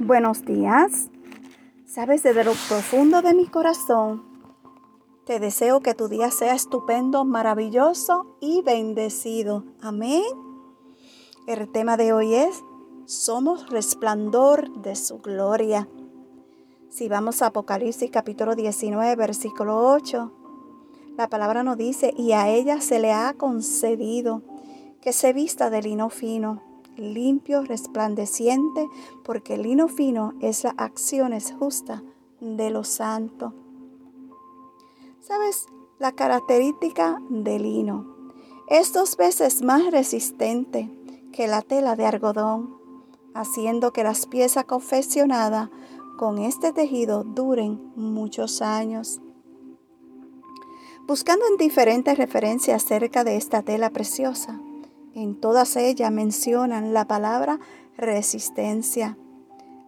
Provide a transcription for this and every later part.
Buenos días. Sabes, desde lo profundo de mi corazón, te deseo que tu día sea estupendo, maravilloso y bendecido. Amén. El tema de hoy es, somos resplandor de su gloria. Si vamos a Apocalipsis capítulo 19, versículo 8, la palabra nos dice, y a ella se le ha concedido que se vista de lino fino limpio, resplandeciente, porque el lino fino es la acción justa de los santos. ¿Sabes? La característica del lino es dos veces más resistente que la tela de algodón, haciendo que las piezas confeccionadas con este tejido duren muchos años. Buscando en diferentes referencias acerca de esta tela preciosa, en todas ellas mencionan la palabra resistencia.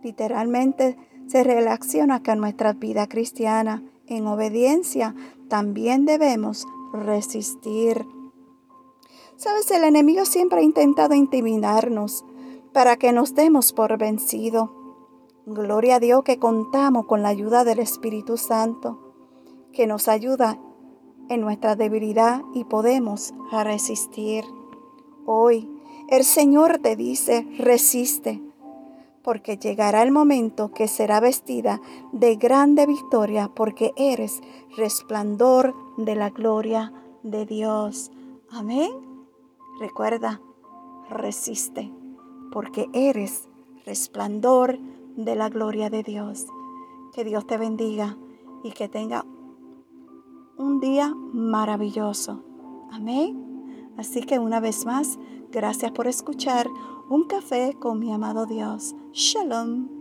Literalmente se relaciona con nuestra vida cristiana. En obediencia también debemos resistir. Sabes, el enemigo siempre ha intentado intimidarnos para que nos demos por vencido. Gloria a Dios que contamos con la ayuda del Espíritu Santo, que nos ayuda en nuestra debilidad y podemos resistir. Hoy el Señor te dice, resiste, porque llegará el momento que será vestida de grande victoria, porque eres resplandor de la gloria de Dios. Amén. Recuerda, resiste, porque eres resplandor de la gloria de Dios. Que Dios te bendiga y que tenga un día maravilloso. Amén. Así que una vez más, gracias por escuchar Un café con mi amado Dios. Shalom.